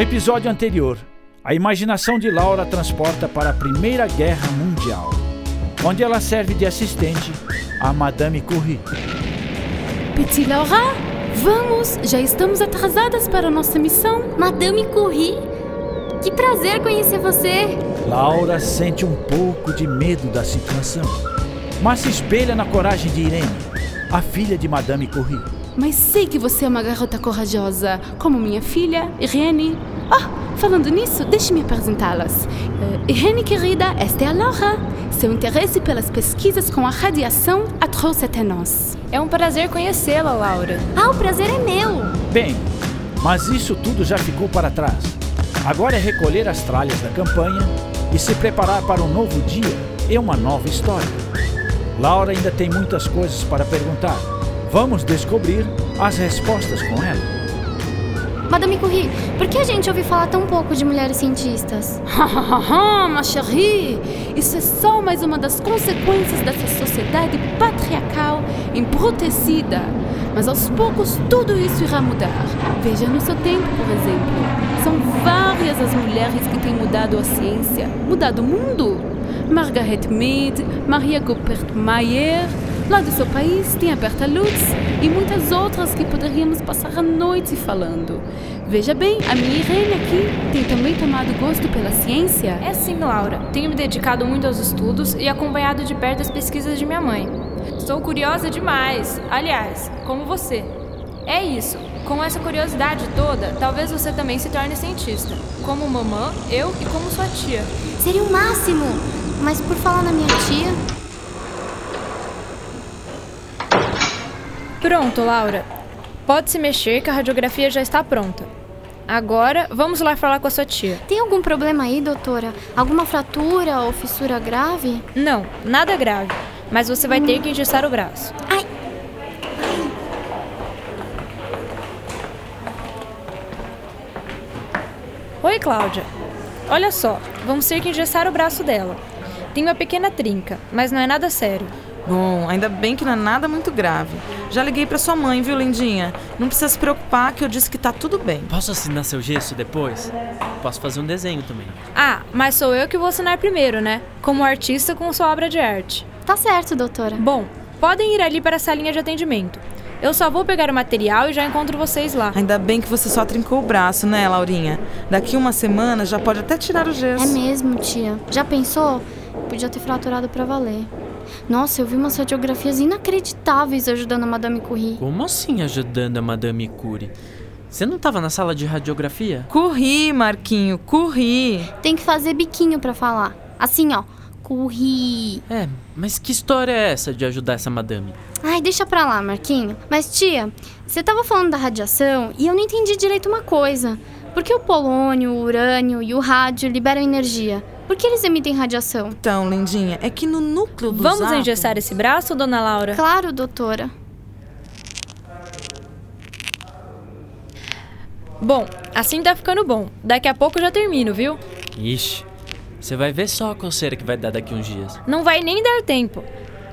No episódio anterior, a imaginação de Laura transporta para a Primeira Guerra Mundial, onde ela serve de assistente a Madame Curie. Petit Laura, vamos! Já estamos atrasadas para a nossa missão. Madame Curie, que prazer conhecer você! Laura sente um pouco de medo da situação, mas se espelha na coragem de Irene, a filha de Madame Curie. Mas sei que você é uma garota corajosa, como minha filha, Irene. Ah, falando nisso, deixe-me apresentá-las. Uh, Irene, querida, esta é a Laura. Seu interesse pelas pesquisas com a radiação a trouxe até nós. É um prazer conhecê-la, Laura. Ah, o prazer é meu. Bem, mas isso tudo já ficou para trás. Agora é recolher as tralhas da campanha e se preparar para um novo dia e uma nova história. Laura ainda tem muitas coisas para perguntar Vamos descobrir as respostas com ela. Madame Curie, por que a gente ouve falar tão pouco de mulheres cientistas? Hahaha, ma chérie! Isso é só mais uma das consequências dessa sociedade patriarcal embrutecida. Mas aos poucos tudo isso irá mudar. Veja no seu tempo, por exemplo. São várias as mulheres que têm mudado a ciência, mudado o mundo. Margaret Mead, Maria Goeppert Mayer, Lá do seu país tem a Berta Lutz e muitas outras que poderíamos passar a noite falando. Veja bem, a minha Irene aqui tem também tomado gosto pela ciência? É sim, Laura. Tenho me dedicado muito aos estudos e acompanhado de perto as pesquisas de minha mãe. Sou curiosa demais. Aliás, como você. É isso. Com essa curiosidade toda, talvez você também se torne cientista. Como mamã, eu e como sua tia. Seria o máximo! Mas por falar na minha tia, Pronto, Laura. Pode se mexer que a radiografia já está pronta. Agora, vamos lá falar com a sua tia. Tem algum problema aí, doutora? Alguma fratura ou fissura grave? Não, nada grave. Mas você vai hum. ter que engessar o braço. Ai. Oi, Cláudia. Olha só, vamos ter que engessar o braço dela. Tem uma pequena trinca, mas não é nada sério. Bom, ainda bem que não é nada muito grave. Já liguei para sua mãe, viu, lindinha? Não precisa se preocupar que eu disse que tá tudo bem. Posso assinar seu gesso depois? Posso fazer um desenho também. Ah, mas sou eu que vou assinar primeiro, né? Como artista com sua obra de arte. Tá certo, doutora. Bom, podem ir ali para essa linha de atendimento. Eu só vou pegar o material e já encontro vocês lá. Ainda bem que você só trincou o braço, né, Laurinha? Daqui uma semana já pode até tirar o gesso. É mesmo, tia. Já pensou? Podia ter fraturado para valer. Nossa, eu vi umas radiografias inacreditáveis ajudando a Madame Curie. Como assim ajudando a Madame Curie? Você não estava na sala de radiografia? Corri, Marquinho, corri. Tem que fazer biquinho para falar. Assim, ó. Corri. É, mas que história é essa de ajudar essa madame? Ai, deixa pra lá, Marquinho. Mas, tia, você tava falando da radiação e eu não entendi direito uma coisa. Por que o polônio, o urânio e o rádio liberam energia? Por que eles emitem radiação? Então, lindinha, é que no núcleo do Vamos átomos... engessar esse braço, dona Laura? Claro, doutora. Bom, assim tá ficando bom. Daqui a pouco eu já termino, viu? Ixi, você vai ver só a coceira que vai dar daqui uns dias. Não vai nem dar tempo.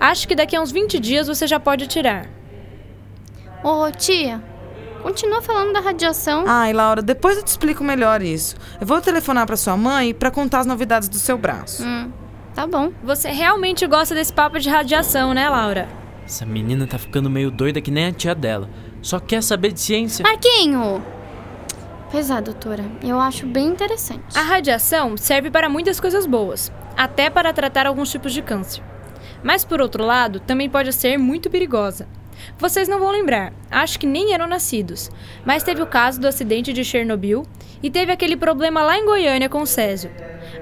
Acho que daqui a uns 20 dias você já pode tirar. Ô, tia, Continua falando da radiação. Ai, Laura, depois eu te explico melhor isso. Eu vou telefonar para sua mãe para contar as novidades do seu braço. Hum, tá bom. Você realmente gosta desse papo de radiação, né, Laura? Essa menina tá ficando meio doida que nem a tia dela. Só quer saber de ciência. Marquinho! Pois é, doutora. Eu acho bem interessante. A radiação serve para muitas coisas boas, até para tratar alguns tipos de câncer. Mas por outro lado, também pode ser muito perigosa. Vocês não vão lembrar, acho que nem eram nascidos, mas teve o caso do acidente de Chernobyl e teve aquele problema lá em Goiânia com o Césio.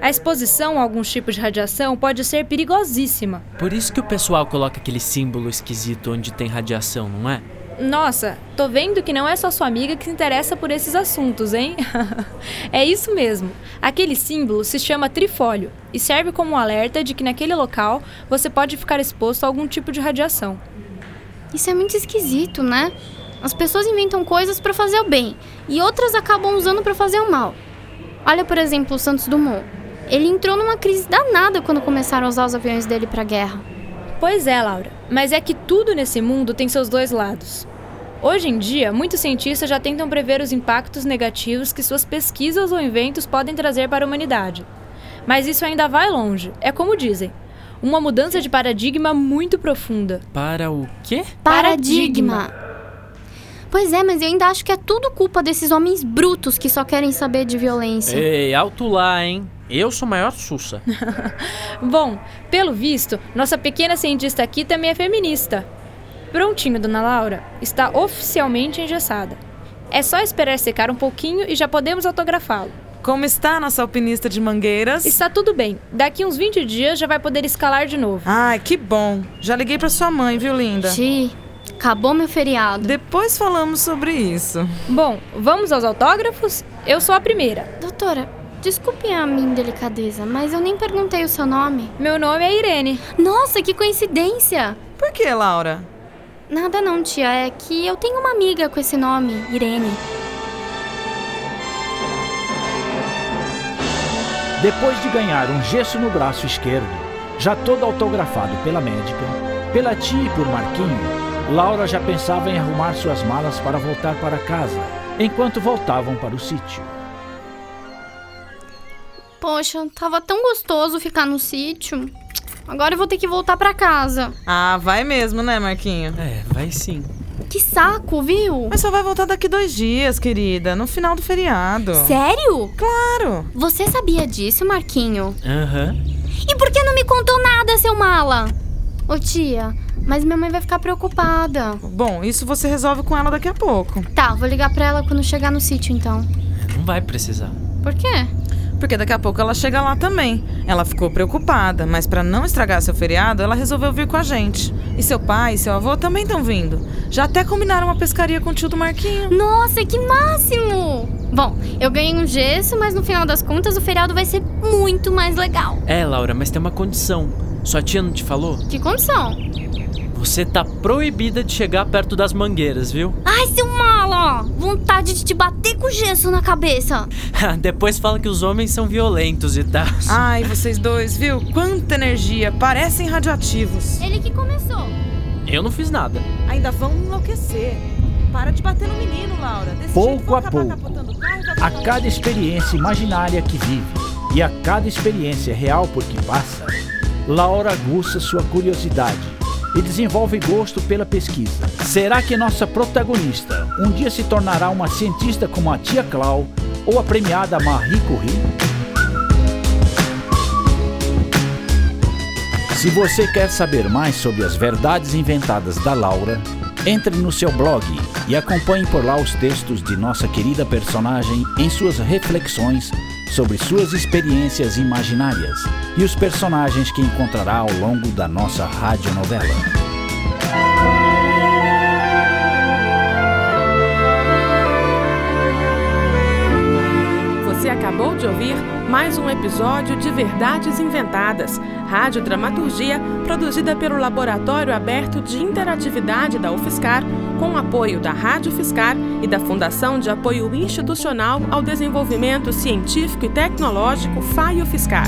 A exposição a alguns tipos de radiação pode ser perigosíssima. Por isso que o pessoal coloca aquele símbolo esquisito onde tem radiação, não é? Nossa, tô vendo que não é só sua amiga que se interessa por esses assuntos, hein? é isso mesmo. Aquele símbolo se chama trifólio e serve como um alerta de que naquele local você pode ficar exposto a algum tipo de radiação. Isso é muito esquisito, né? As pessoas inventam coisas para fazer o bem e outras acabam usando para fazer o mal. Olha, por exemplo, o Santos Dumont. Ele entrou numa crise danada quando começaram a usar os aviões dele para guerra. Pois é, Laura, mas é que tudo nesse mundo tem seus dois lados. Hoje em dia, muitos cientistas já tentam prever os impactos negativos que suas pesquisas ou inventos podem trazer para a humanidade. Mas isso ainda vai longe, é como dizem. Uma mudança de paradigma muito profunda. Para o quê? Paradigma. Pois é, mas eu ainda acho que é tudo culpa desses homens brutos que só querem saber de violência. Ei, alto lá, hein? Eu sou maior sussa. Bom, pelo visto, nossa pequena cientista aqui também é feminista. Prontinho, dona Laura. Está oficialmente engessada. É só esperar secar um pouquinho e já podemos autografá-lo. Como está nossa alpinista de mangueiras? Está tudo bem. Daqui uns 20 dias já vai poder escalar de novo. Ai, que bom. Já liguei para sua mãe, viu, linda? Ti, acabou meu feriado. Depois falamos sobre isso. Bom, vamos aos autógrafos? Eu sou a primeira. Doutora, desculpe a minha indelicadeza, mas eu nem perguntei o seu nome. Meu nome é Irene. Nossa, que coincidência! Por que, Laura? Nada não, tia. É que eu tenho uma amiga com esse nome, Irene. Depois de ganhar um gesso no braço esquerdo, já todo autografado pela médica, pela tia e por Marquinho, Laura já pensava em arrumar suas malas para voltar para casa, enquanto voltavam para o sítio. Poxa, tava tão gostoso ficar no sítio. Agora eu vou ter que voltar para casa. Ah, vai mesmo, né, Marquinho? É, vai sim. Que saco, viu? Mas só vai voltar daqui dois dias, querida, no final do feriado. Sério? Claro. Você sabia disso, Marquinho? Aham. E por que não me contou nada, seu mala? Ô tia, mas minha mãe vai ficar preocupada. Bom, isso você resolve com ela daqui a pouco. Tá, vou ligar pra ela quando chegar no sítio então. Não vai precisar. Por quê? Porque daqui a pouco ela chega lá também. Ela ficou preocupada, mas para não estragar seu feriado, ela resolveu vir com a gente. E seu pai e seu avô também estão vindo. Já até combinaram uma pescaria com o tio do Marquinho. Nossa, que máximo! Bom, eu ganhei um gesso, mas no final das contas o feriado vai ser muito mais legal. É, Laura, mas tem uma condição. Sua tia não te falou? Que condição? Você tá proibida de chegar perto das mangueiras, viu? Ai, seu Vontade de te bater com gesso na cabeça. Depois fala que os homens são violentos e tal. Ai, vocês dois, viu? Quanta energia, parecem radioativos. Ele que começou. Eu não fiz nada. Ainda vão enlouquecer. Para de bater no menino, Laura. Desse Pouco a pouco, a cada experiência imaginária que vive e a cada experiência real por que passa, Laura aguça sua curiosidade e desenvolve gosto pela pesquisa. Será que nossa protagonista um dia se tornará uma cientista como a tia Clau ou a premiada Marie Curie? Se você quer saber mais sobre as verdades inventadas da Laura, entre no seu blog e acompanhe por lá os textos de nossa querida personagem em suas reflexões sobre suas experiências imaginárias e os personagens que encontrará ao longo da nossa radionovela. Você acabou de ouvir mais um episódio de Verdades Inventadas, rádio dramaturgia produzida pelo Laboratório Aberto de Interatividade da UFSCar, com apoio da Rádio Fiscar e da Fundação de Apoio Institucional ao Desenvolvimento Científico e Tecnológico FAIO Fiscar.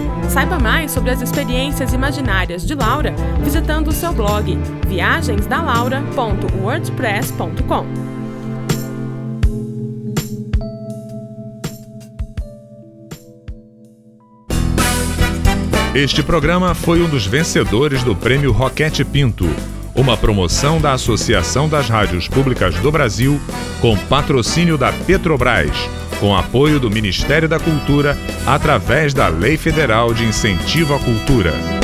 Saiba mais sobre as experiências imaginárias de Laura visitando o seu blog viagensdalaura.wordpress.com. Este programa foi um dos vencedores do Prêmio Roquete Pinto, uma promoção da Associação das Rádios Públicas do Brasil com patrocínio da Petrobras com apoio do Ministério da Cultura, através da Lei Federal de Incentivo à Cultura.